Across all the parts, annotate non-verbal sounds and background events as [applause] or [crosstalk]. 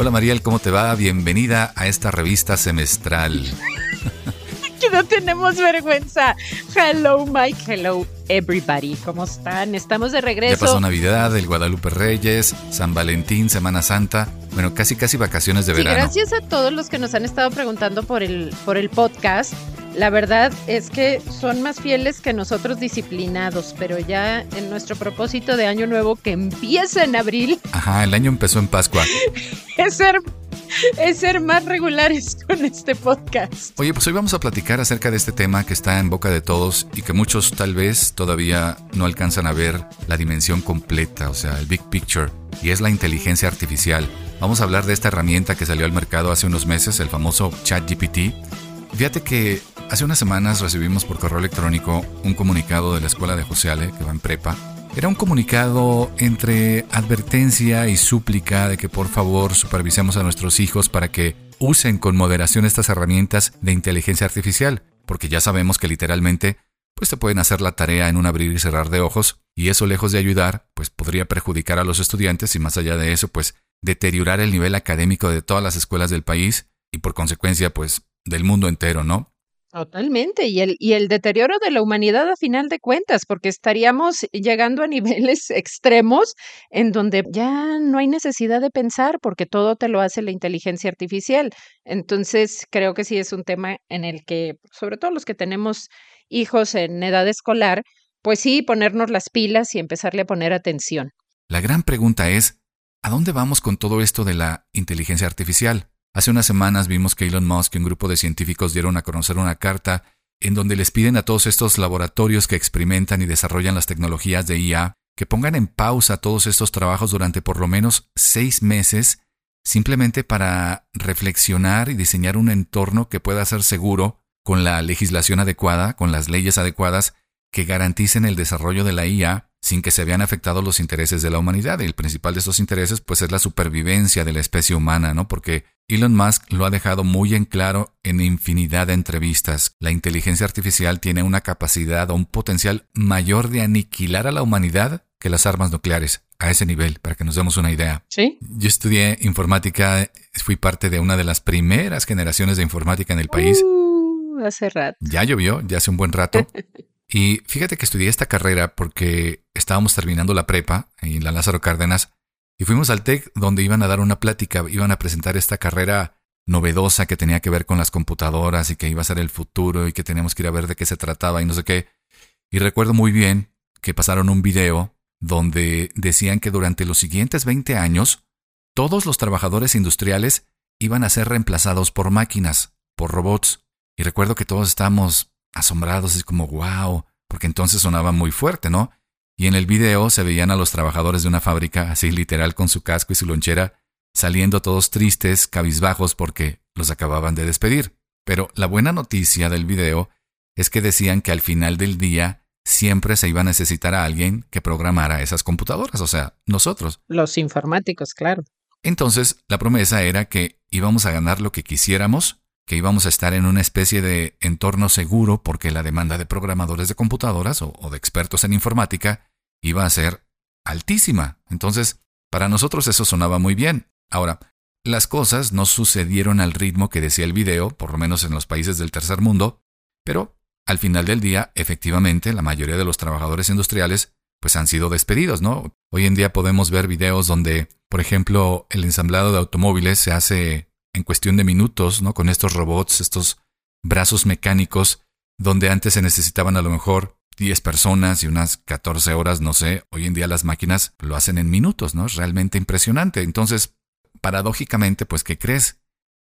Hola Mariel, ¿cómo te va? Bienvenida a esta revista semestral. [laughs] que no tenemos vergüenza. Hello Mike, hello everybody. ¿Cómo están? Estamos de regreso. Ya pasó Navidad, el Guadalupe Reyes, San Valentín, Semana Santa. Bueno, casi casi vacaciones de verano. Gracias a todos los que nos han estado preguntando por el, por el podcast. La verdad es que son más fieles que nosotros disciplinados, pero ya en nuestro propósito de año nuevo que empieza en abril. [laughs] Ajá, el año empezó en Pascua. es ser es ser más regulares [laughs] con este podcast. Oye, pues hoy vamos a platicar acerca de este tema que está en boca de todos y que muchos tal vez todavía no alcanzan a ver la dimensión completa, o sea, el big picture, y es la inteligencia artificial. Vamos a hablar de esta herramienta que salió al mercado hace unos meses, el famoso ChatGPT. Fíjate que hace unas semanas recibimos por correo electrónico un comunicado de la escuela de José Ale, que va en prepa, era un comunicado entre advertencia y súplica de que por favor supervisemos a nuestros hijos para que usen con moderación estas herramientas de inteligencia artificial, porque ya sabemos que literalmente pues te pueden hacer la tarea en un abrir y cerrar de ojos, y eso lejos de ayudar, pues podría perjudicar a los estudiantes y más allá de eso, pues deteriorar el nivel académico de todas las escuelas del país y por consecuencia, pues del mundo entero, ¿no? Totalmente, y el, y el deterioro de la humanidad a final de cuentas, porque estaríamos llegando a niveles [laughs] extremos en donde ya no hay necesidad de pensar porque todo te lo hace la inteligencia artificial. Entonces, creo que sí es un tema en el que, sobre todo los que tenemos hijos en edad escolar, pues sí, ponernos las pilas y empezarle a poner atención. La gran pregunta es, ¿a dónde vamos con todo esto de la inteligencia artificial? Hace unas semanas vimos que Elon Musk y un grupo de científicos dieron a conocer una carta en donde les piden a todos estos laboratorios que experimentan y desarrollan las tecnologías de IA que pongan en pausa todos estos trabajos durante por lo menos seis meses, simplemente para reflexionar y diseñar un entorno que pueda ser seguro, con la legislación adecuada, con las leyes adecuadas, que garanticen el desarrollo de la IA sin que se vean afectados los intereses de la humanidad. Y el principal de esos intereses, pues, es la supervivencia de la especie humana, ¿no? Porque Elon Musk lo ha dejado muy en claro en infinidad de entrevistas. La inteligencia artificial tiene una capacidad o un potencial mayor de aniquilar a la humanidad que las armas nucleares. A ese nivel, para que nos demos una idea. Sí. Yo estudié informática, fui parte de una de las primeras generaciones de informática en el país. Uh, hace rato. Ya llovió, ya hace un buen rato. [laughs] Y fíjate que estudié esta carrera porque estábamos terminando la prepa en la Lázaro Cárdenas y fuimos al TEC donde iban a dar una plática, iban a presentar esta carrera novedosa que tenía que ver con las computadoras y que iba a ser el futuro y que teníamos que ir a ver de qué se trataba y no sé qué. Y recuerdo muy bien que pasaron un video donde decían que durante los siguientes 20 años todos los trabajadores industriales iban a ser reemplazados por máquinas, por robots. Y recuerdo que todos estábamos asombrados, y como wow, porque entonces sonaba muy fuerte, ¿no? Y en el video se veían a los trabajadores de una fábrica, así literal con su casco y su lonchera, saliendo todos tristes, cabizbajos porque los acababan de despedir. Pero la buena noticia del video es que decían que al final del día siempre se iba a necesitar a alguien que programara esas computadoras, o sea, nosotros. Los informáticos, claro. Entonces, la promesa era que íbamos a ganar lo que quisiéramos que íbamos a estar en una especie de entorno seguro porque la demanda de programadores de computadoras o, de expertos en informática iba a ser altísima. Entonces, para nosotros eso sonaba muy bien. Ahora, las cosas no sucedieron al ritmo que decía el video, por lo menos en los países del tercer mundo, pero al final del día, efectivamente, la mayoría de los trabajadores industriales pues han sido despedidos, ¿no? Hoy en día podemos ver videos donde, por ejemplo, el ensamblado de automóviles se hace en cuestión de minutos, ¿no? Con estos robots, estos brazos mecánicos, donde antes se necesitaban a lo mejor 10 personas y unas 14 horas, no sé, hoy en día las máquinas lo hacen en minutos, ¿no? Es realmente impresionante. Entonces, paradójicamente, pues, ¿qué crees?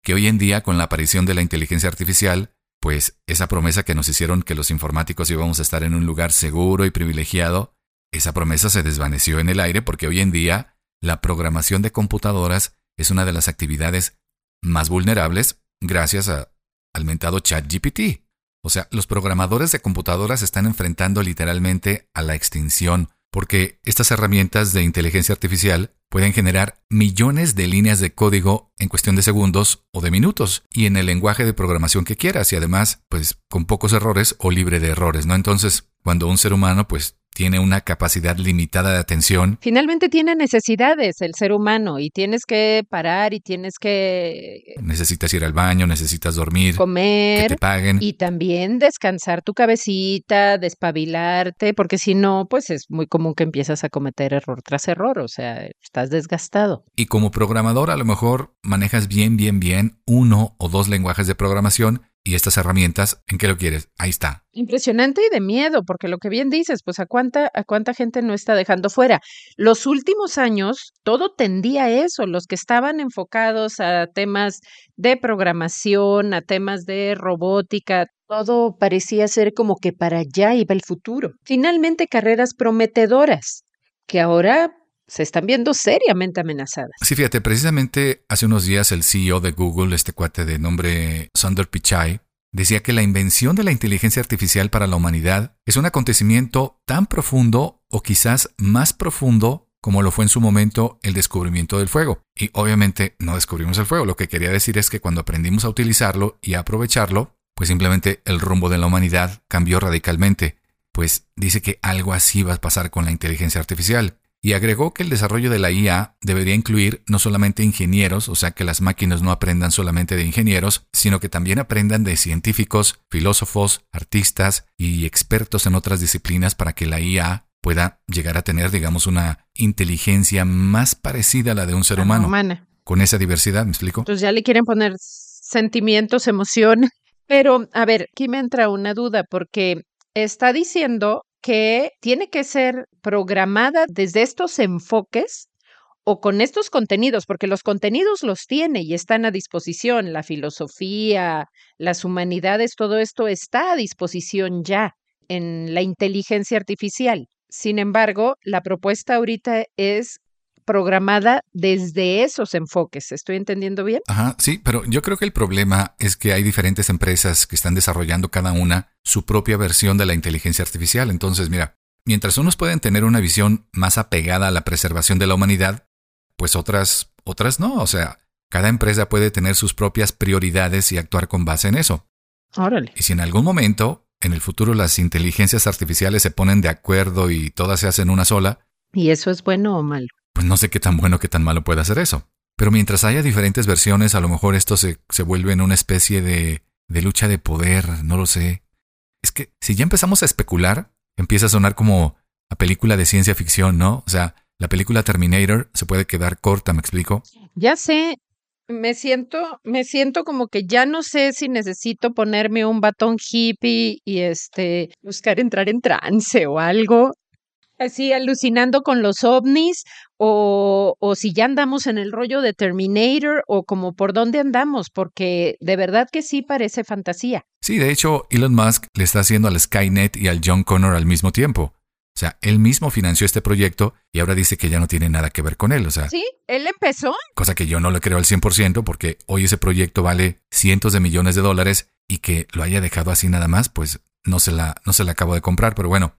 Que hoy en día, con la aparición de la inteligencia artificial, pues esa promesa que nos hicieron que los informáticos íbamos a estar en un lugar seguro y privilegiado, esa promesa se desvaneció en el aire porque hoy en día la programación de computadoras es una de las actividades más vulnerables gracias a, al mentado ChatGPT. O sea, los programadores de computadoras están enfrentando literalmente a la extinción porque estas herramientas de inteligencia artificial pueden generar millones de líneas de código en cuestión de segundos o de minutos y en el lenguaje de programación que quieras y además, pues con pocos errores o libre de errores, ¿no? Entonces, cuando un ser humano pues tiene una capacidad limitada de atención. Finalmente tiene necesidades el ser humano y tienes que parar y tienes que... Necesitas ir al baño, necesitas dormir, comer, que te paguen. Y también descansar tu cabecita, despabilarte, porque si no, pues es muy común que empiezas a cometer error tras error, o sea, estás desgastado. Y como programador a lo mejor manejas bien, bien, bien uno o dos lenguajes de programación y estas herramientas, ¿en qué lo quieres? Ahí está. Impresionante y de miedo, porque lo que bien dices, pues a cuánta, a cuánta gente no está dejando fuera. Los últimos años todo tendía a eso, los que estaban enfocados a temas de programación, a temas de robótica, todo parecía ser como que para allá iba el futuro. Finalmente carreras prometedoras, que ahora se están viendo seriamente amenazadas. Sí, fíjate, precisamente hace unos días el CEO de Google, este cuate de nombre Sundar Pichai, decía que la invención de la inteligencia artificial para la humanidad es un acontecimiento tan profundo o quizás más profundo como lo fue en su momento el descubrimiento del fuego. Y obviamente no descubrimos el fuego, lo que quería decir es que cuando aprendimos a utilizarlo y a aprovecharlo, pues simplemente el rumbo de la humanidad cambió radicalmente. Pues dice que algo así va a pasar con la inteligencia artificial y agregó que el desarrollo de la IA debería incluir no solamente ingenieros, o sea que las máquinas no aprendan solamente de ingenieros, sino que también aprendan de científicos, filósofos, artistas y expertos en otras disciplinas para que la IA pueda llegar a tener, digamos, una inteligencia más parecida a la de un ser humano. Con esa diversidad, ¿me explico? Entonces ya le quieren poner sentimientos, emoción. [laughs] Pero, a ver, aquí me entra una duda, porque está diciendo que tiene que ser programada desde estos enfoques o con estos contenidos, porque los contenidos los tiene y están a disposición, la filosofía, las humanidades, todo esto está a disposición ya en la inteligencia artificial. Sin embargo, la propuesta ahorita es programada desde esos enfoques. ¿Estoy entendiendo bien? Ajá, sí, pero yo creo que el problema es que hay diferentes empresas que están desarrollando cada una su propia versión de la inteligencia artificial. Entonces, mira, mientras unos pueden tener una visión más apegada a la preservación de la humanidad, pues otras, otras no. O sea, cada empresa puede tener sus propias prioridades y actuar con base en eso. Órale. Y si en algún momento, en el futuro, las inteligencias artificiales se ponen de acuerdo y todas se hacen una sola. ¿Y eso es bueno o malo? Pues no sé qué tan bueno, qué tan malo puede hacer eso. Pero mientras haya diferentes versiones, a lo mejor esto se, se vuelve en una especie de, de lucha de poder, no lo sé. Es que si ya empezamos a especular, empieza a sonar como a película de ciencia ficción, ¿no? O sea, la película Terminator se puede quedar corta, ¿me explico? Ya sé, me siento, me siento como que ya no sé si necesito ponerme un batón hippie y este buscar entrar en trance o algo así alucinando con los ovnis o, o, si ya andamos en el rollo de Terminator o como por dónde andamos, porque de verdad que sí parece fantasía. Sí, de hecho, Elon Musk le está haciendo al Skynet y al John Connor al mismo tiempo. O sea, él mismo financió este proyecto y ahora dice que ya no tiene nada que ver con él. O sea, sí, él empezó. Cosa que yo no le creo al 100% porque hoy ese proyecto vale cientos de millones de dólares y que lo haya dejado así nada más, pues no se la, no se la acabo de comprar. Pero bueno,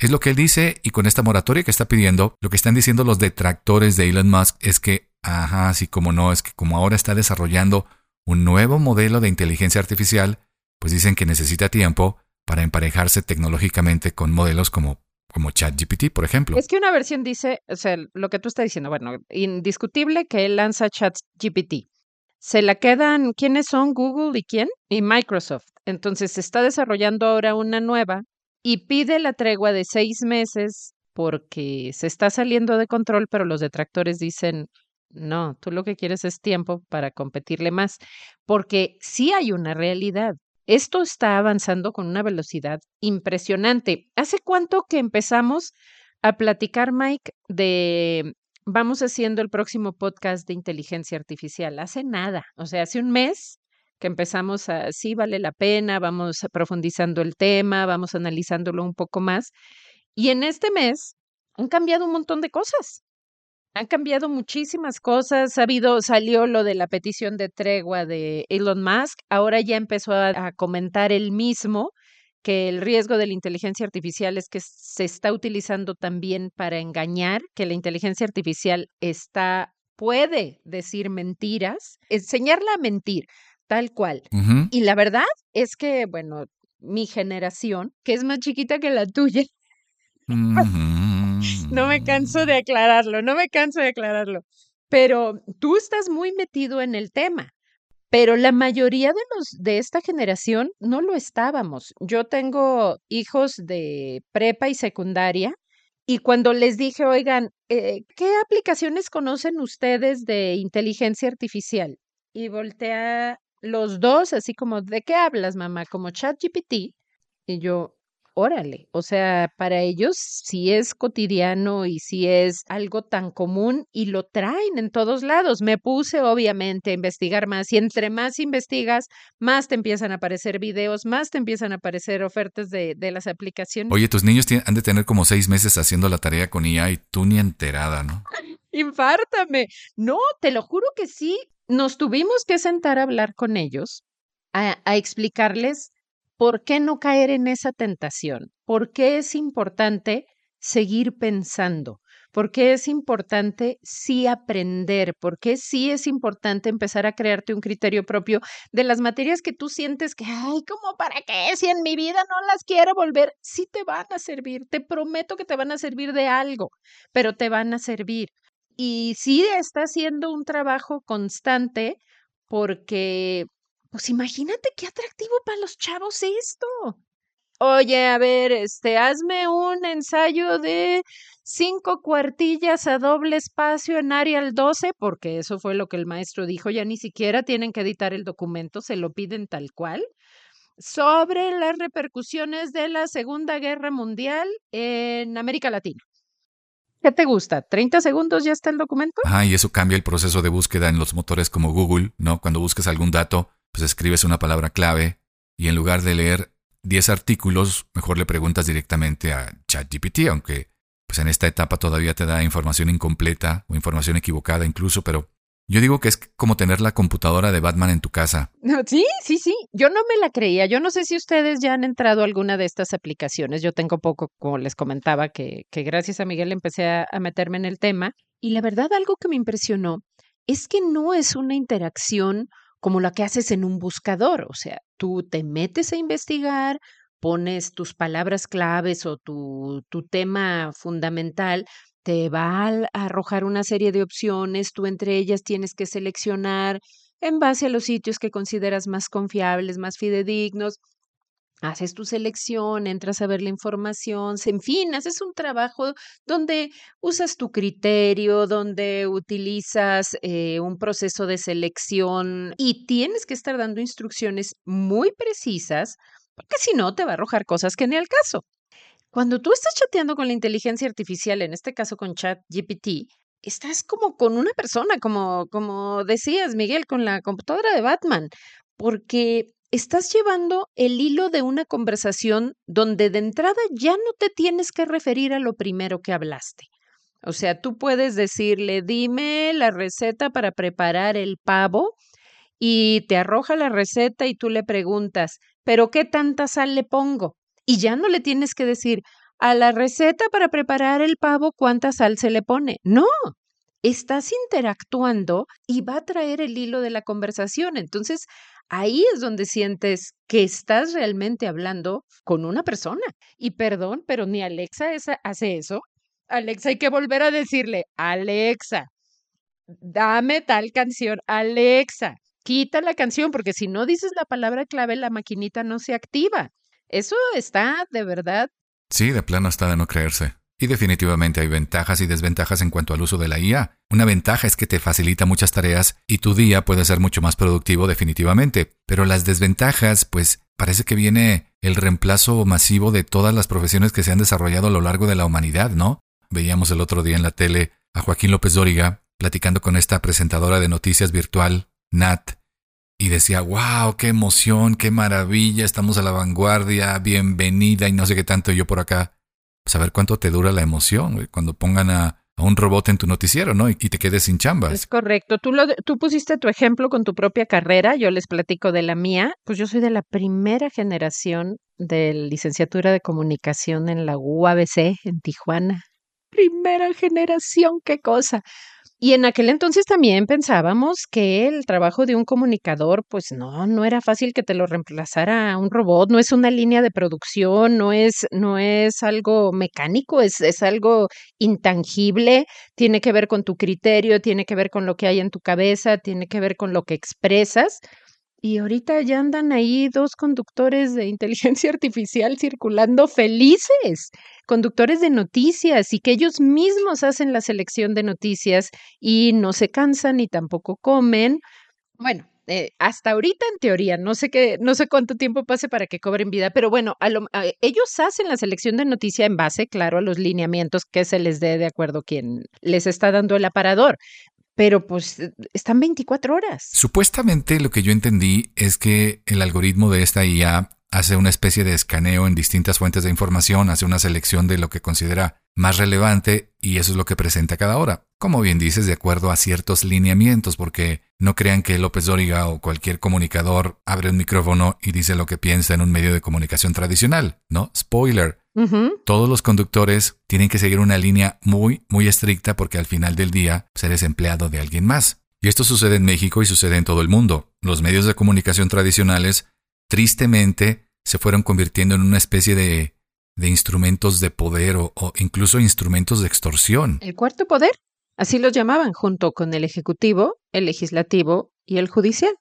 es lo que él dice y con esta moratoria que está pidiendo, lo que están diciendo los detractores de Elon Musk es que, ajá, así como no, es que como ahora está desarrollando un nuevo modelo de inteligencia artificial, pues dicen que necesita tiempo para emparejarse tecnológicamente con modelos como, como ChatGPT, por ejemplo. Es que una versión dice, o sea, lo que tú estás diciendo, bueno, indiscutible que él lanza ChatGPT. Se la quedan, ¿quiénes son? Google y quién? Y Microsoft. Entonces se está desarrollando ahora una nueva y pide la tregua de seis meses porque se está saliendo de control, pero los detractores dicen, no, tú lo que quieres es tiempo para competirle más, porque sí hay una realidad. Esto está avanzando con una velocidad impresionante. ¿Hace cuánto que empezamos a platicar, Mike, de vamos haciendo el próximo podcast de inteligencia artificial? Hace nada, o sea, hace un mes que empezamos a, sí, vale la pena, vamos profundizando el tema, vamos analizándolo un poco más. Y en este mes han cambiado un montón de cosas. Han cambiado muchísimas cosas. Ha habido, salió lo de la petición de tregua de Elon Musk. Ahora ya empezó a, comentar él mismo que el riesgo de la inteligencia artificial es que se está utilizando también para engañar, que la inteligencia artificial está puede decir mentiras, enseñarla a mentir, tal cual. Y la verdad es que, bueno, mi generación, que es más chiquita que la tuya, [laughs] no me canso de aclararlo, no me canso de aclararlo. Pero tú estás muy metido en el tema. Pero la mayoría de los de esta generación no lo estábamos. Yo tengo hijos de prepa y secundaria y cuando les dije, oigan, eh, ¿qué aplicaciones conocen ustedes de inteligencia artificial? Y voltea los dos así como, ¿de qué hablas, mamá? Como ChatGPT. Y yo, órale, o sea, para ellos sí es cotidiano y sí es algo tan común y lo traen en todos lados. Me puse obviamente a investigar más y entre más investigas, más te empiezan a aparecer videos, más te empiezan a aparecer ofertas de, de las aplicaciones. Oye, tus niños han de tener como seis meses haciendo la tarea con IA y tú ni enterada, ¿no? [laughs] Infártame. No, te lo juro que sí. Nos tuvimos que sentar a hablar con ellos, a, explicarles ¿por qué no caer en esa tentación? ¿Por qué es importante seguir pensando? ¿Por qué es importante sí aprender? ¿Por qué sí es importante empezar a crearte un criterio propio de las materias que tú sientes que, ay, ¿cómo para qué? Si en mi vida no las quiero volver, sí te van a servir, te prometo que te van a servir de algo, pero te van a servir. Y sí está haciendo un trabajo constante porque pues imagínate qué atractivo para los chavos esto. Oye, a ver, este, hazme un ensayo de cinco cuartillas a doble espacio en Arial 12, porque eso fue lo que el maestro dijo, ya ni siquiera tienen que editar el documento, se lo piden tal cual, sobre las repercusiones de la Segunda Guerra Mundial en América Latina. ¿Qué te gusta? ¿30 segundos ya está el documento? Ah, y eso cambia el proceso de búsqueda en los motores como Google, ¿no? Cuando buscas algún dato, pues escribes una palabra clave y en lugar de leer 10 artículos, mejor le preguntas directamente a ChatGPT, aunque pues en esta etapa todavía te da información incompleta o información equivocada incluso, pero yo digo que es como tener la computadora de Batman en tu casa. Sí, sí, sí. Yo no me la creía. Yo no sé si ustedes ya han entrado a alguna de estas aplicaciones. Yo tengo poco, como les comentaba, que, gracias a Miguel empecé a, meterme en el tema. Y la verdad, algo que me impresionó es que no es una interacción como la que haces en un buscador. O sea, tú te metes a investigar, pones tus palabras claves o tu tema fundamental, te va a arrojar una serie de opciones, tú entre ellas tienes que seleccionar en base a los sitios que consideras más confiables, más fidedignos, haces tu selección, entras a ver la información, en fin, haces un trabajo donde usas tu criterio, donde utilizas eh, un proceso de selección y tienes que estar dando instrucciones muy precisas, porque si no te va a arrojar cosas que ni al caso. Cuando tú estás chateando con la inteligencia artificial, en este caso con ChatGPT, estás como con una persona, como, como decías, Miguel, con la computadora de Batman, porque estás llevando el hilo de una conversación donde de entrada ya no te tienes que referir a lo primero que hablaste. O sea, tú puedes decirle, dime la receta para preparar el pavo y te arroja la receta y tú le preguntas, pero ¿qué tanta sal le pongo? Y ya no le tienes que decir, a la receta para preparar el pavo, ¿cuánta sal se le pone? No, estás interactuando y va a traer el hilo de la conversación. Entonces, ahí es donde sientes que estás realmente hablando con una persona. Y perdón, pero ni Alexa hace eso. Alexa, hay que volver a decirle, Alexa, dame tal canción, Alexa, quita la canción, porque si no dices la palabra clave, la maquinita no se activa. Eso está de verdad. Sí, de plano está de no creerse. Y definitivamente hay ventajas y desventajas en cuanto al uso de la IA. Una ventaja es que te facilita muchas tareas y tu día puede ser mucho más productivo definitivamente. Pero las desventajas, pues parece que viene el reemplazo masivo de todas las profesiones que se han desarrollado a lo largo de la humanidad, ¿no? Veíamos el otro día en la tele a Joaquín López Dóriga platicando con esta presentadora de noticias virtual, Nat, y decía, wow, qué emoción, qué maravilla, estamos a la vanguardia, bienvenida y no sé qué tanto yo por acá saber cuánto te dura la emoción cuando pongan a, un robot en tu noticiero, ¿no? Y, te quedes sin chambas. Es correcto. Tú, lo, tú pusiste tu ejemplo con tu propia carrera, yo les platico de la mía. Pues yo soy de la primera generación de licenciatura de comunicación en la UABC en Tijuana. Primera generación, qué cosa. Y en aquel entonces también pensábamos que el trabajo de un comunicador, pues no, no era fácil que te lo reemplazara un robot, no es una línea de producción, no es, no es algo mecánico, es, es algo intangible, tiene que ver con tu criterio, tiene que ver con lo que hay en tu cabeza, tiene que ver con lo que expresas. Y ahorita ya andan ahí dos conductores de [laughs] inteligencia artificial circulando felices, conductores de noticias y que ellos mismos hacen la selección de noticias y no se cansan ni tampoco comen. Bueno, eh, hasta ahorita en teoría, no sé qué, no sé cuánto tiempo pase para que cobren vida, pero bueno, ellos hacen la selección de noticia en base, claro, a los lineamientos que se les dé de acuerdo quien les está dando el aparador pero pues eh, están 24 horas. Supuestamente lo que yo entendí es que el algoritmo de esta IA hace una especie de escaneo en distintas fuentes de información, hace una selección de lo que considera más relevante y eso es lo que presenta cada hora. Como bien dices, de acuerdo a ciertos lineamientos, porque no crean que López Dóriga o cualquier comunicador abre un micrófono y dice lo que piensa en un medio de comunicación tradicional, ¿no? Spoiler. Todos los conductores tienen que seguir una línea muy, muy estricta porque al final del día eres empleado de alguien más. Y esto sucede en México y sucede en todo el mundo. Los medios de comunicación tradicionales, tristemente, se fueron convirtiendo en una especie de, de instrumentos de poder o, o incluso instrumentos de extorsión. El cuarto poder, así los llamaban, junto con el Ejecutivo, el Legislativo y el Judicial.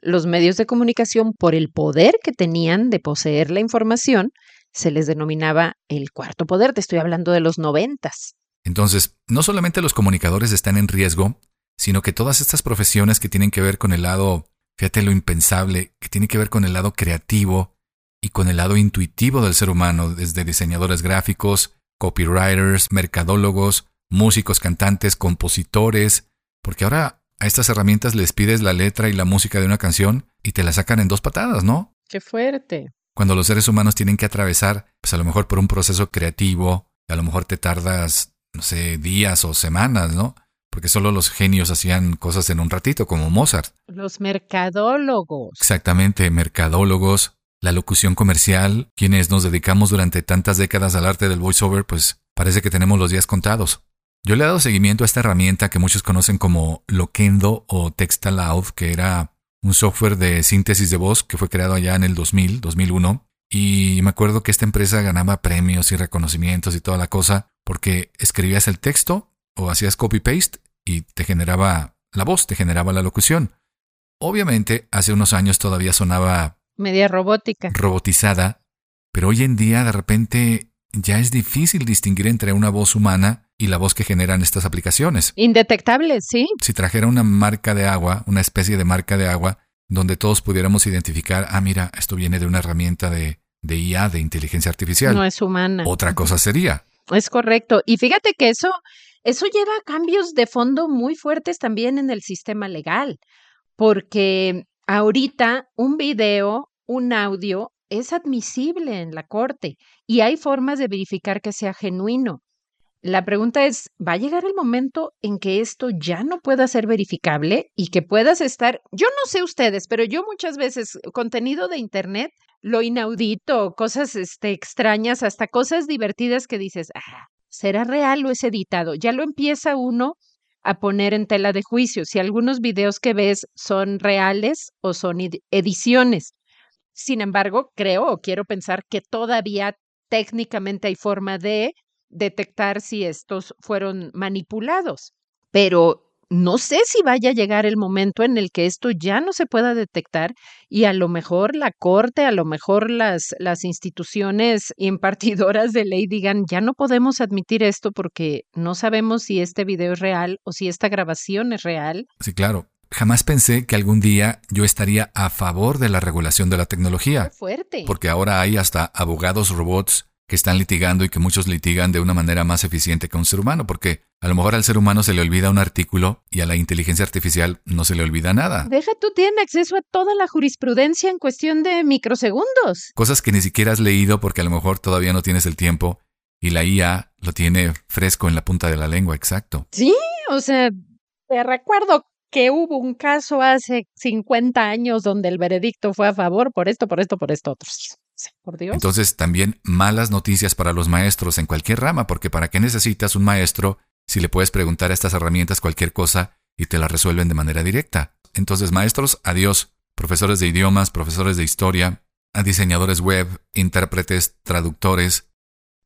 Los medios de comunicación, por el poder que tenían de poseer la información, se les denominaba el cuarto poder. Te estoy hablando de los noventas. Entonces, no solamente los comunicadores están en riesgo, sino que todas estas profesiones que tienen que ver con el lado, fíjate lo impensable, que tiene que ver con el lado creativo y con el lado intuitivo del ser humano, desde diseñadores gráficos, copywriters, mercadólogos, músicos, cantantes, compositores, porque ahora a estas herramientas les pides la letra y la música de una canción y te la sacan en dos patadas, ¿no? Qué fuerte cuando los seres humanos tienen que atravesar, pues a lo mejor por un proceso creativo, a lo mejor te tardas, no sé, días o semanas, ¿no? Porque solo los genios hacían cosas en un ratito, como Mozart. Los mercadólogos. Exactamente, mercadólogos, la locución comercial, quienes nos dedicamos durante tantas décadas al arte del voiceover, pues parece que tenemos los días contados. Yo le he dado seguimiento a esta herramienta que muchos conocen como Loquendo o Textaloud, que era un software de síntesis de voz que fue creado allá en el 2000, 2001. Y me acuerdo que esta empresa ganaba premios y reconocimientos y toda la cosa porque escribías el texto o hacías copy-paste y te generaba la voz, te generaba la locución. Obviamente, hace unos años todavía sonaba... Media robótica. Robotizada, pero hoy en día de repente ya es difícil distinguir entre una voz humana y la voz que generan estas aplicaciones. Indetectable, sí. Si trajera una marca de agua, una especie de marca de agua, donde todos pudiéramos identificar, ah, mira, esto viene de una herramienta de, de IA, de inteligencia artificial. No es humana. Otra cosa sería. Es correcto. Y fíjate que eso, eso lleva a cambios de fondo muy fuertes también en el sistema legal, porque ahorita un video, un audio, es admisible en la corte y hay formas de verificar que sea genuino. La pregunta es, ¿va a llegar el momento en que esto ya no pueda ser verificable y que puedas estar, yo no sé ustedes, pero yo muchas veces contenido de internet, lo inaudito, cosas este, extrañas, hasta cosas divertidas que dices, ah, ¿será real o es editado? Ya lo empieza uno a poner en tela de juicio si algunos videos que ves son reales o son ediciones. Sin embargo, creo o quiero pensar que todavía técnicamente hay forma de detectar si estos fueron manipulados. Pero no sé si vaya a llegar el momento en el que esto ya no se pueda detectar y a lo mejor la corte, a lo mejor las, las instituciones impartidoras de ley digan, ya no podemos admitir esto porque no sabemos si este video es real o si esta grabación es real. Sí, claro. Jamás pensé que algún día yo estaría a favor de la regulación de la tecnología. fuerte. Porque ahora hay hasta abogados robots que están litigando y que muchos litigan de una manera más eficiente que un ser humano, porque a lo mejor al ser humano se le olvida un artículo y a la inteligencia artificial no se le olvida nada. Deja tú, tiene acceso a toda la jurisprudencia en cuestión de microsegundos. Cosas que ni siquiera has leído porque a lo mejor todavía no tienes el tiempo y la IA lo tiene fresco en la punta de la lengua, exacto. Sí, o sea, te recuerdo que hubo un caso hace 50 años donde el veredicto fue a favor por esto, por esto, por esto, otros. Por Dios. Entonces, también malas noticias para los maestros en cualquier rama, porque ¿para qué necesitas un maestro si le puedes preguntar a estas herramientas cualquier cosa y te la resuelven de manera directa. Entonces, maestros, adiós. Profesores de idiomas, profesores de historia, diseñadores web, intérpretes, traductores.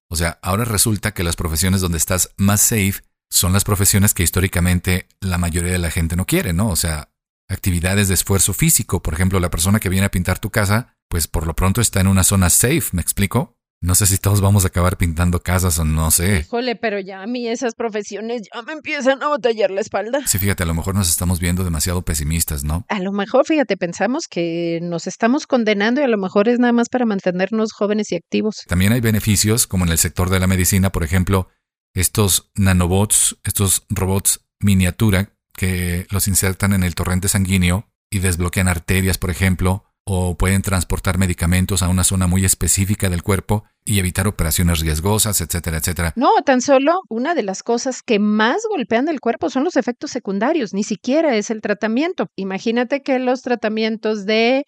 O sea, ahora resulta que las profesiones donde estás más safe son las profesiones que históricamente la mayoría de la gente no quiere, ¿no? O sea, actividades de esfuerzo físico. Por ejemplo, la persona que viene a pintar tu casa, pues por lo pronto está en una zona safe, ¿me explico? No sé si todos vamos a acabar pintando casas o no sé. Híjole, pero ya a mí esas profesiones ya me empiezan a batallar la espalda. Sí, fíjate, a lo mejor nos estamos viendo demasiado pesimistas, ¿no? A lo mejor, fíjate, pensamos que nos estamos condenando y a lo mejor es nada más para mantenernos jóvenes y activos. También hay beneficios, como en el sector de la medicina, por ejemplo, estos nanobots, estos robots miniatura que los insertan en el torrente sanguíneo y desbloquean arterias, por ejemplo, o pueden transportar medicamentos a una zona muy específica del cuerpo y evitar operaciones riesgosas, etcétera, etcétera. No, tan solo una de las cosas que más golpean el cuerpo son los efectos secundarios, ni siquiera es el tratamiento. Imagínate que los tratamientos de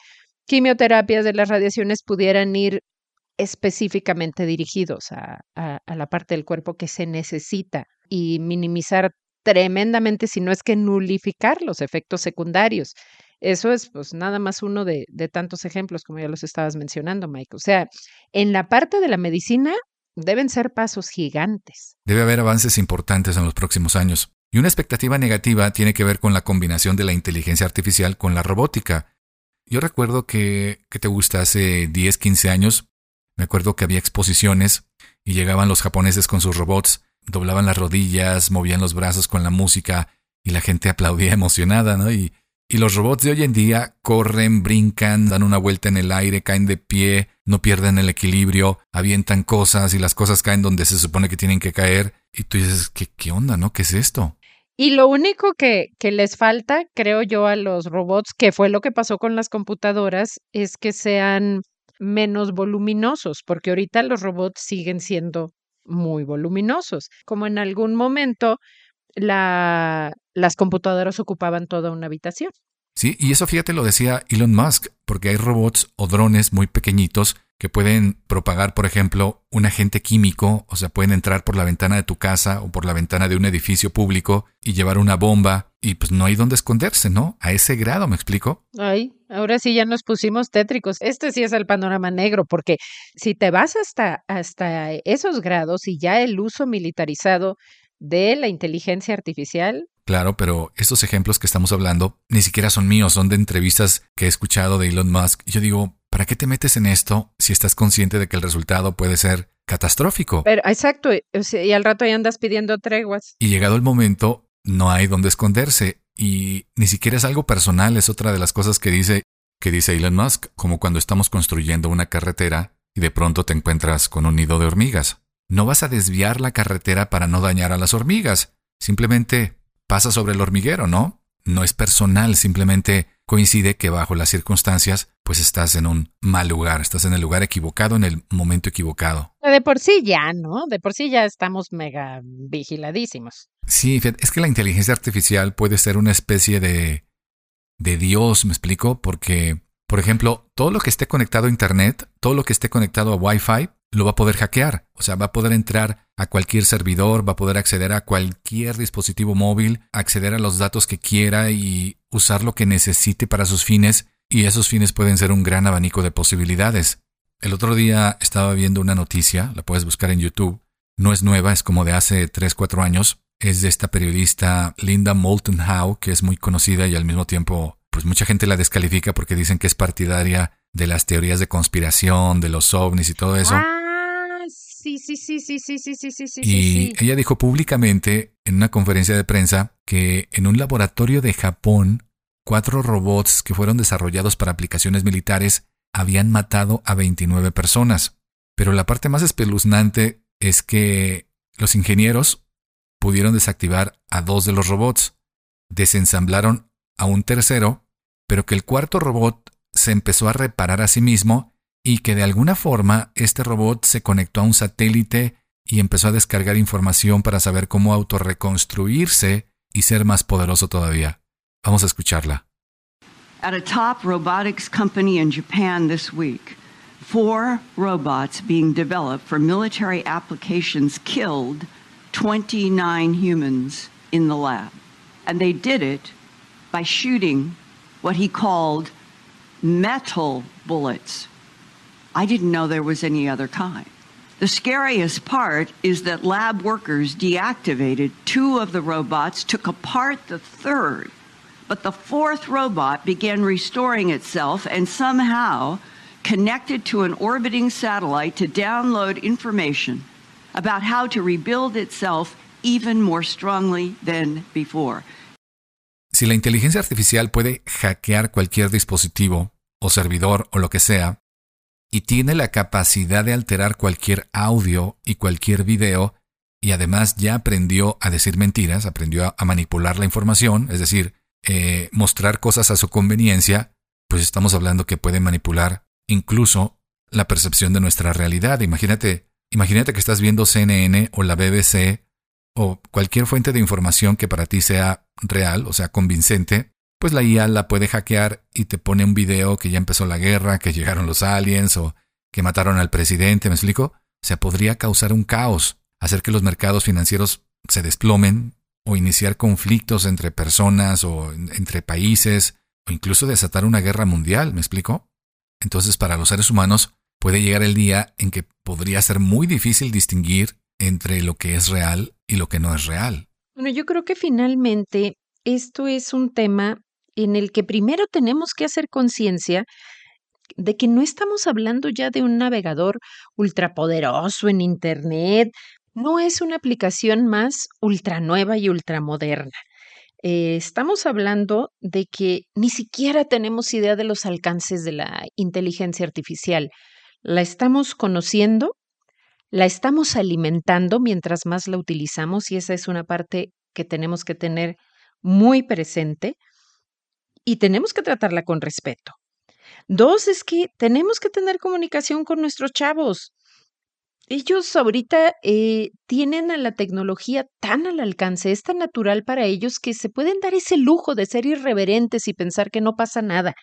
quimioterapias de las radiaciones pudieran ir específicamente dirigidos a, a la parte del cuerpo que se necesita y minimizar tremendamente, si no es que nulificar los efectos secundarios. Eso es pues nada más uno de, tantos ejemplos como ya los estabas mencionando, Mike. O sea, en la parte de la medicina deben ser pasos gigantes. Debe haber avances importantes en los próximos años. Y una expectativa negativa tiene que ver con la combinación de la inteligencia artificial con la robótica. Yo recuerdo que, que te gusta hace 10, 15 años, me acuerdo que había exposiciones y llegaban los japoneses con sus robots, doblaban las rodillas, movían los brazos con la música y la gente aplaudía emocionada, ¿no? Y, los robots de hoy en día corren, brincan, dan una vuelta en el aire, caen de pie, no pierden el equilibrio, avientan cosas y las cosas caen donde se supone que tienen que caer. Y tú dices, ¿qué, qué onda, no? ¿Qué es esto? Y lo único que, que les falta, creo yo, a los robots, que fue lo que pasó con las computadoras, es que sean menos voluminosos, porque ahorita los robots siguen siendo muy voluminosos. Como en algún momento la, las computadoras ocupaban toda una habitación. Sí, y eso fíjate lo decía Elon Musk, porque hay robots o drones muy pequeñitos que pueden propagar, por ejemplo, un agente químico, o sea, pueden entrar por la ventana de tu casa o por la ventana de un edificio público y llevar una bomba y pues no hay dónde esconderse, ¿no? A ese grado, ¿me explico? Ay, ahora sí ya nos pusimos tétricos. Este sí es el panorama negro, porque si te vas hasta, hasta esos grados y ya el uso militarizado de la inteligencia artificial. Claro, pero estos ejemplos que estamos hablando ni siquiera son míos, son de entrevistas que he escuchado de Elon Musk. Yo digo, ¿para qué te metes en esto si estás consciente de que el resultado puede ser catastrófico? Pero, exacto, y al rato ya andas pidiendo treguas. Y llegado el momento, no hay donde esconderse. Y ni siquiera es algo personal, es otra de las cosas que dice, que dice Elon Musk, como cuando estamos construyendo una carretera y de pronto te encuentras con un nido de hormigas. No vas a desviar la carretera para no dañar a las hormigas. Simplemente pasa sobre el hormiguero, ¿no? No es personal, simplemente coincide que bajo las circunstancias, pues estás en un mal lugar, estás en el lugar equivocado, en el momento equivocado. De por sí ya, ¿no? De por sí ya estamos mega vigiladísimos. Sí, es que la inteligencia artificial puede ser una especie de... de Dios, me explico, porque, por ejemplo, todo lo que esté conectado a Internet, todo lo que esté conectado a Wi-Fi, lo va a poder hackear. O sea, va a poder entrar a cualquier servidor, va a poder acceder a cualquier dispositivo móvil, acceder a los datos que quiera y usar lo que necesite para sus fines. Y esos fines pueden ser un gran abanico de posibilidades. El otro día estaba viendo una noticia, la puedes buscar en YouTube. No es nueva, es como de hace 3-4 años. Es de esta periodista Linda Moulton Howe, que es muy conocida y al mismo tiempo, pues mucha gente la descalifica porque dicen que es partidaria de las teorías de conspiración, de los ovnis y todo eso. Ah, Sí, sí, sí, sí, sí, sí, sí, sí, sí. Y ella dijo públicamente en una conferencia de prensa que en un laboratorio de Japón, cuatro robots que fueron desarrollados para aplicaciones militares habían matado a 29 personas. Pero la parte más espeluznante es que los ingenieros pudieron desactivar a dos de los robots, desensamblaron a un tercero, pero que el cuarto robot se empezó a reparar a sí mismo y que de alguna forma este robot se conectó a un satélite y empezó a descargar información para saber cómo autorreconstruirse y ser más poderoso todavía. Vamos a escucharla. At a top robotics company in Japan this week, four robots being developed for military applications killed 29 humans in the lab. And they did it by shooting what he called metal bullets. I didn't know there was any other kind. The scariest part is that lab workers deactivated two of the robots, took apart the third, but the fourth robot began restoring itself and somehow connected to an orbiting satellite to download information about how to rebuild itself even more strongly than before. Si la inteligencia artificial puede hackear cualquier dispositivo o servidor o lo que sea, y tiene la capacidad de alterar cualquier audio y cualquier video, y además ya aprendió a decir mentiras, aprendió a manipular la información, es decir, eh, mostrar cosas a su conveniencia, pues estamos hablando que puede manipular incluso la percepción de nuestra realidad. Imagínate, imagínate que estás viendo CNN o la BBC o cualquier fuente de información que para ti sea real, o sea, convincente, pues la IA la puede hackear y te pone un video que ya empezó la guerra, que llegaron los aliens o que mataron al presidente, ¿me explico? O sea, podría causar un caos, hacer que los mercados financieros se desplomen o iniciar conflictos entre personas o entre países o incluso desatar una guerra mundial, ¿me explico? Entonces, para los seres humanos puede llegar el día en que podría ser muy difícil distinguir entre lo que es real y lo que no es real. Bueno, yo creo que finalmente esto es un tema en el que primero tenemos que hacer conciencia de que no estamos hablando ya de un navegador ultrapoderoso en Internet, no es una aplicación más ultra nueva y ultramoderna. Eh, estamos hablando de que ni siquiera tenemos idea de los alcances de la inteligencia artificial. La estamos conociendo, la estamos alimentando mientras más la utilizamos y esa es una parte que tenemos que tener muy presente y tenemos que tratarla con respeto. Dos es que tenemos que tener comunicación con nuestros chavos. Ellos ahorita eh, tienen a la tecnología tan al alcance, es tan natural para ellos que se pueden dar ese lujo de ser irreverentes y pensar que no pasa nada.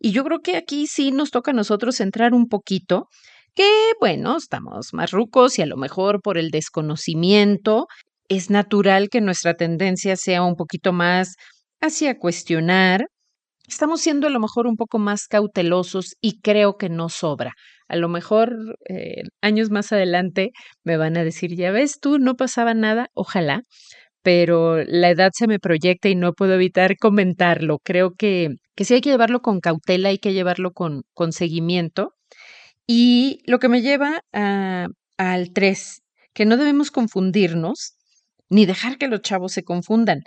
Y yo creo que aquí sí nos toca a nosotros entrar un poquito, que bueno, estamos más rucos y a lo mejor por el desconocimiento es natural que nuestra tendencia sea un poquito más hacia cuestionar, estamos siendo a lo mejor un poco más cautelosos y creo que no sobra. A lo mejor eh, años más adelante me van a decir, ya ves tú, no pasaba nada, ojalá, pero la edad se me proyecta y no puedo evitar comentarlo. Creo que, que sí hay que llevarlo con cautela, hay que llevarlo con, con seguimiento. Y lo que me lleva a, al 3, que no debemos confundirnos ni dejar que los chavos se confundan.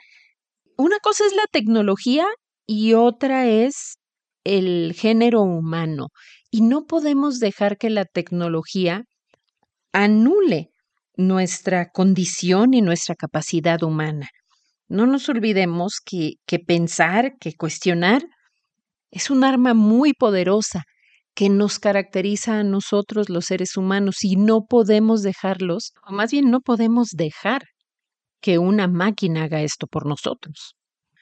Una cosa es la tecnología y otra es el género humano. Y no podemos dejar que la tecnología anule nuestra condición y nuestra capacidad humana. No nos olvidemos que, que pensar, que cuestionar, es un arma muy poderosa que nos caracteriza a nosotros los seres humanos y no podemos dejarlos, o más bien no podemos dejar que una máquina haga esto por nosotros.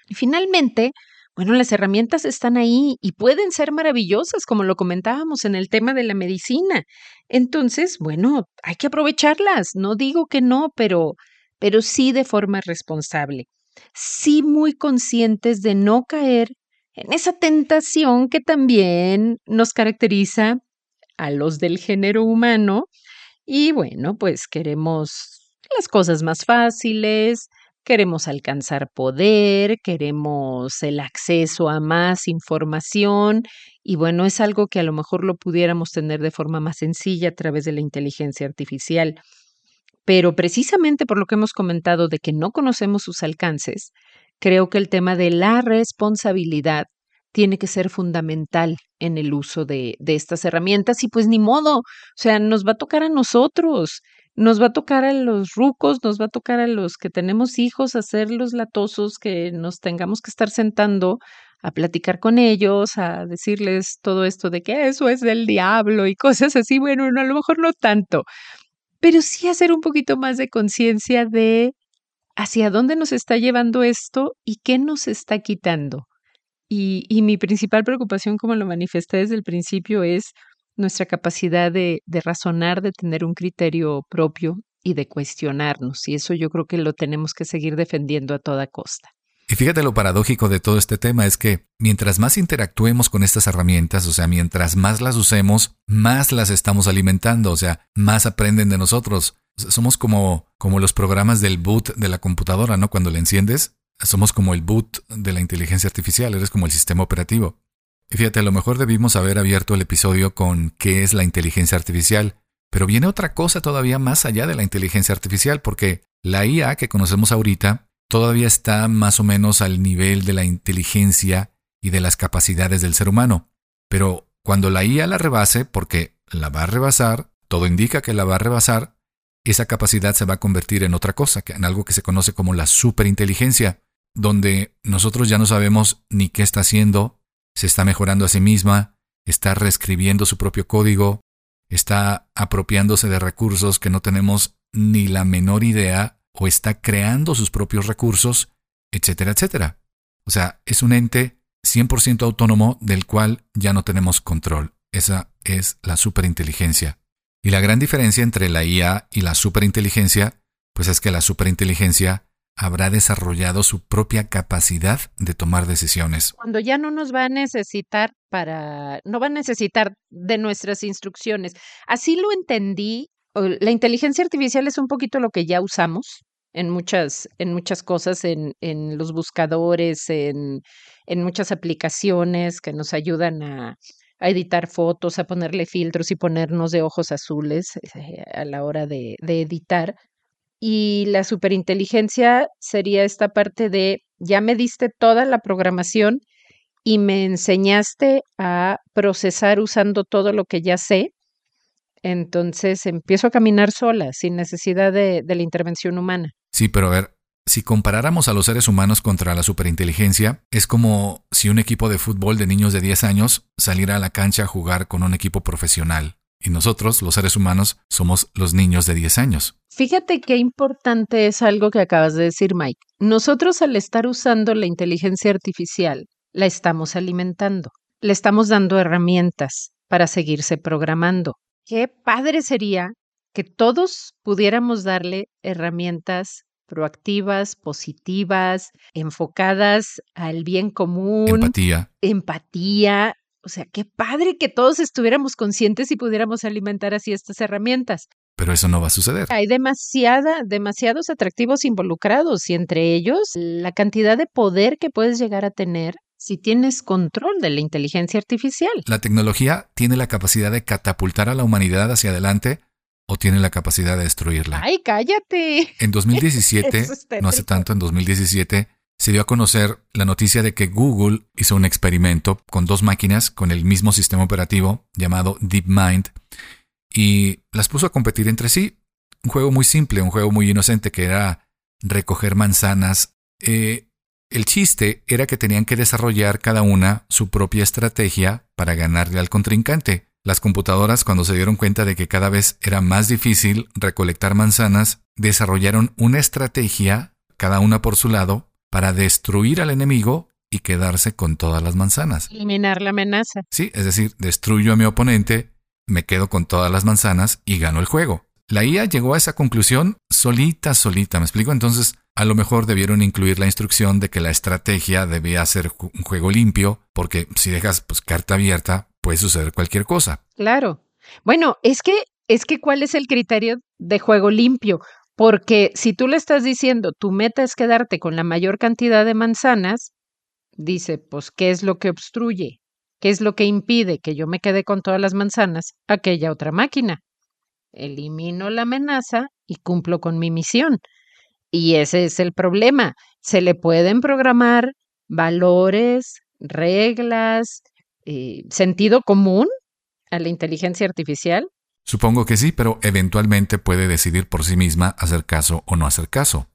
Y finalmente, bueno, las herramientas están ahí y pueden ser maravillosas, como lo comentábamos en el tema de la medicina. Entonces, bueno, hay que aprovecharlas. No digo que no, pero, pero sí de forma responsable. Sí muy conscientes de no caer en esa tentación que también nos caracteriza a los del género humano. Y bueno, pues queremos las cosas más fáciles, queremos alcanzar poder, queremos el acceso a más información y bueno, es algo que a lo mejor lo pudiéramos tener de forma más sencilla a través de la inteligencia artificial. Pero precisamente por lo que hemos comentado de que no conocemos sus alcances, creo que el tema de la responsabilidad tiene que ser fundamental en el uso de, estas herramientas y pues ni modo, o sea, nos va a tocar a nosotros nos va a tocar a los rucos, nos va a tocar a los que tenemos hijos hacer los latosos, que nos tengamos que estar sentando a platicar con ellos, a decirles todo esto de que eso es del diablo y cosas así. Bueno, no, a lo mejor no tanto, pero sí hacer un poquito más de conciencia de hacia dónde nos está llevando esto y qué nos está quitando. Y, y mi principal preocupación, como lo manifesté desde el principio, es nuestra capacidad de, razonar, de tener un criterio propio y de cuestionarnos. Y eso yo creo que lo tenemos que seguir defendiendo a toda costa. Y fíjate lo paradójico de todo este tema es que mientras más interactuemos con estas herramientas, o sea, mientras más las usemos, más las estamos alimentando, o sea, más aprenden de nosotros. Somos como, como los programas del boot de la computadora, ¿no? Cuando la enciendes, somos como el boot de la inteligencia artificial, eres como el sistema operativo. Y fíjate, a lo mejor debimos haber abierto el episodio con qué es la inteligencia artificial, pero viene otra cosa todavía más allá de la inteligencia artificial, porque la IA que conocemos ahorita todavía está más o menos al nivel de la inteligencia y de las capacidades del ser humano. Pero cuando la IA la rebase, porque la va a rebasar, todo indica que la va a rebasar, esa capacidad se va a convertir en otra cosa, en algo que se conoce como la superinteligencia, donde nosotros ya no sabemos ni qué está haciendo, se está mejorando a sí misma, está reescribiendo su propio código, está apropiándose de recursos que no tenemos ni la menor idea o está creando sus propios recursos, etcétera, etcétera. O sea, es un ente 100% autónomo del cual ya no tenemos control. Esa es la superinteligencia. Y la gran diferencia entre la IA y la superinteligencia, pues es que la superinteligencia habrá desarrollado su propia capacidad de tomar decisiones. Cuando ya no nos va a necesitar para, no va a necesitar de nuestras instrucciones. Así lo entendí la inteligencia artificial es un poquito lo que ya usamos en muchas, en muchas cosas, en, en los buscadores, en, en, muchas aplicaciones que nos ayudan a, a, editar fotos, a ponerle filtros y ponernos de ojos azules eh, a la hora de, de editar. Y la superinteligencia sería esta parte de, ya me diste toda la programación y me enseñaste a procesar usando todo lo que ya sé entonces empiezo a caminar sola, sin necesidad de, la intervención humana. Sí, pero a ver, si comparáramos a los seres humanos contra la superinteligencia, es como si un equipo de fútbol de niños de 10 años saliera a la cancha a jugar con un equipo profesional. Y nosotros, los seres humanos, somos los niños de 10 años. Fíjate qué importante es algo que acabas de decir, Mike. Nosotros al estar usando la inteligencia artificial, la estamos alimentando, le estamos dando herramientas para seguirse programando qué padre sería que todos pudiéramos darle herramientas proactivas, positivas, enfocadas al bien común. Empatía. Empatía. O sea, qué padre que todos estuviéramos conscientes y pudiéramos alimentar así estas herramientas. Pero eso no va a suceder. Hay demasiada, demasiados atractivos involucrados y entre ellos la cantidad de poder que puedes llegar a tener si tienes control de la inteligencia artificial. ¿La tecnología tiene la capacidad de catapultar a la humanidad hacia adelante o tiene la capacidad de destruirla? ¡Ay, cállate! En [laughs] 2017, no hace tanto, en 2017, se dio a conocer la noticia de que Google hizo un experimento con dos máquinas con el mismo sistema operativo llamado DeepMind y las puso a competir entre sí. Un juego muy simple, un juego muy inocente que era recoger manzanas. Eh, el chiste era que tenían que desarrollar cada una su propia estrategia para ganarle al contrincante. Las computadoras, cuando se dieron cuenta de que cada vez era más difícil recolectar manzanas, desarrollaron una estrategia, cada una por su lado, para destruir al enemigo y quedarse con todas las manzanas. Eliminar la amenaza. Sí, es decir, destruyo a mi oponente, me quedo con todas las manzanas y gano el juego. La IA llegó a esa conclusión solita, solita, ¿me explico? Entonces, a lo mejor debieron incluir la instrucción de que la estrategia debía ser un juego limpio, porque si dejas pues, carta abierta, puede suceder cualquier cosa. Claro. Bueno, es que, es que ¿cuál es el criterio de juego limpio? Porque si tú le estás diciendo tu meta es quedarte con la mayor cantidad de manzanas, dice, pues, ¿qué es lo que obstruye? ¿Qué es lo que impide que yo me quede con todas las manzanas? Aquella otra máquina. Elimino la amenaza y cumplo con mi misión. Y ese es el problema. Se le pueden programar valores, reglas, eh, sentido común a la inteligencia artificial. Supongo que sí, pero eventualmente puede decidir por sí misma hacer caso o no hacer caso.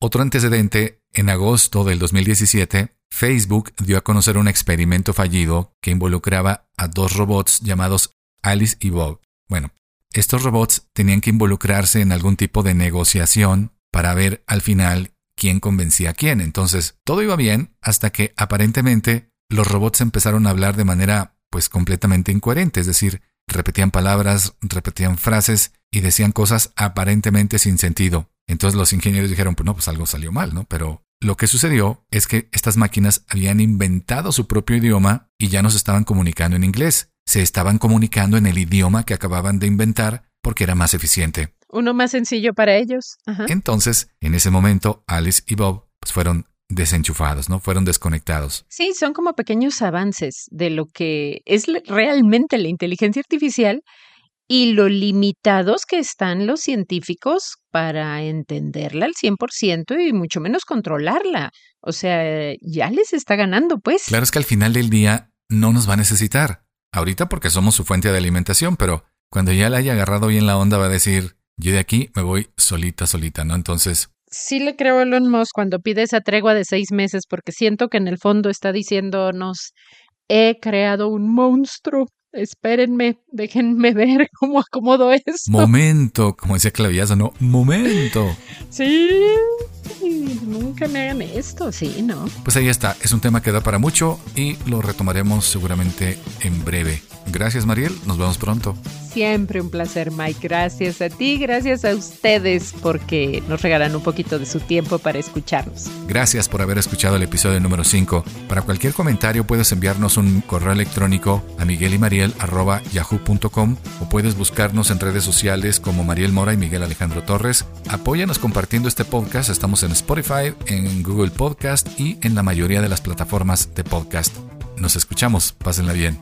Otro antecedente, en agosto del 2017, Facebook dio a conocer un experimento fallido que involucraba a dos robots llamados Alice y Bob. Bueno, estos robots tenían que involucrarse en algún tipo de negociación para ver al final quién convencía a quién. Entonces, todo iba bien hasta que aparentemente los robots empezaron a hablar de manera pues completamente incoherente, es decir, repetían palabras, repetían frases y decían cosas aparentemente sin sentido. Entonces los ingenieros dijeron, pues no, pues algo salió mal, ¿no? Pero lo que sucedió es que estas máquinas habían inventado su propio idioma y ya no se estaban comunicando en inglés, se estaban comunicando en el idioma que acababan de inventar porque era más eficiente. Uno más sencillo para ellos. Entonces, en ese momento, Alice y Bob pues, fueron desenchufados, ¿no? Fueron desconectados. Sí, son como pequeños avances de lo que es realmente la inteligencia artificial y lo limitados que están los científicos para entenderla al 100% y mucho menos controlarla. O sea, ya les está ganando, pues. Claro, es que al final del día no nos va a necesitar. Ahorita porque somos su fuente de alimentación, pero cuando ya la haya agarrado bien la onda va a decir, yo de aquí me voy solita, solita, ¿no? Entonces... Sí le creo a Elon Musk cuando pide esa tregua de seis meses porque siento que en el fondo está diciéndonos, he creado un monstruo espérenme, déjenme [laughs] ver cómo acomodo esto. Momento, como decía Clavillazo, ¿no? Momento. Sí, nunca me hagan esto, sí, ¿no? Pues ahí está, es un tema que da para mucho y lo retomaremos seguramente en breve. Gracias Mariel, nos vemos pronto. Siempre un placer Mike, gracias a ti, gracias a ustedes porque nos regalan un poquito de su tiempo para escucharnos. Gracias por haber escuchado el episodio número 5. Para cualquier comentario puedes enviarnos un correo electrónico a miguelymariel.yahoo.com o puedes buscarnos en redes sociales como Mariel Mora y Miguel Alejandro Torres. Apóyanos compartiendo este podcast, estamos en Spotify, en Google Podcast y en la mayoría de las plataformas de podcast. Nos escuchamos, pásenla bien.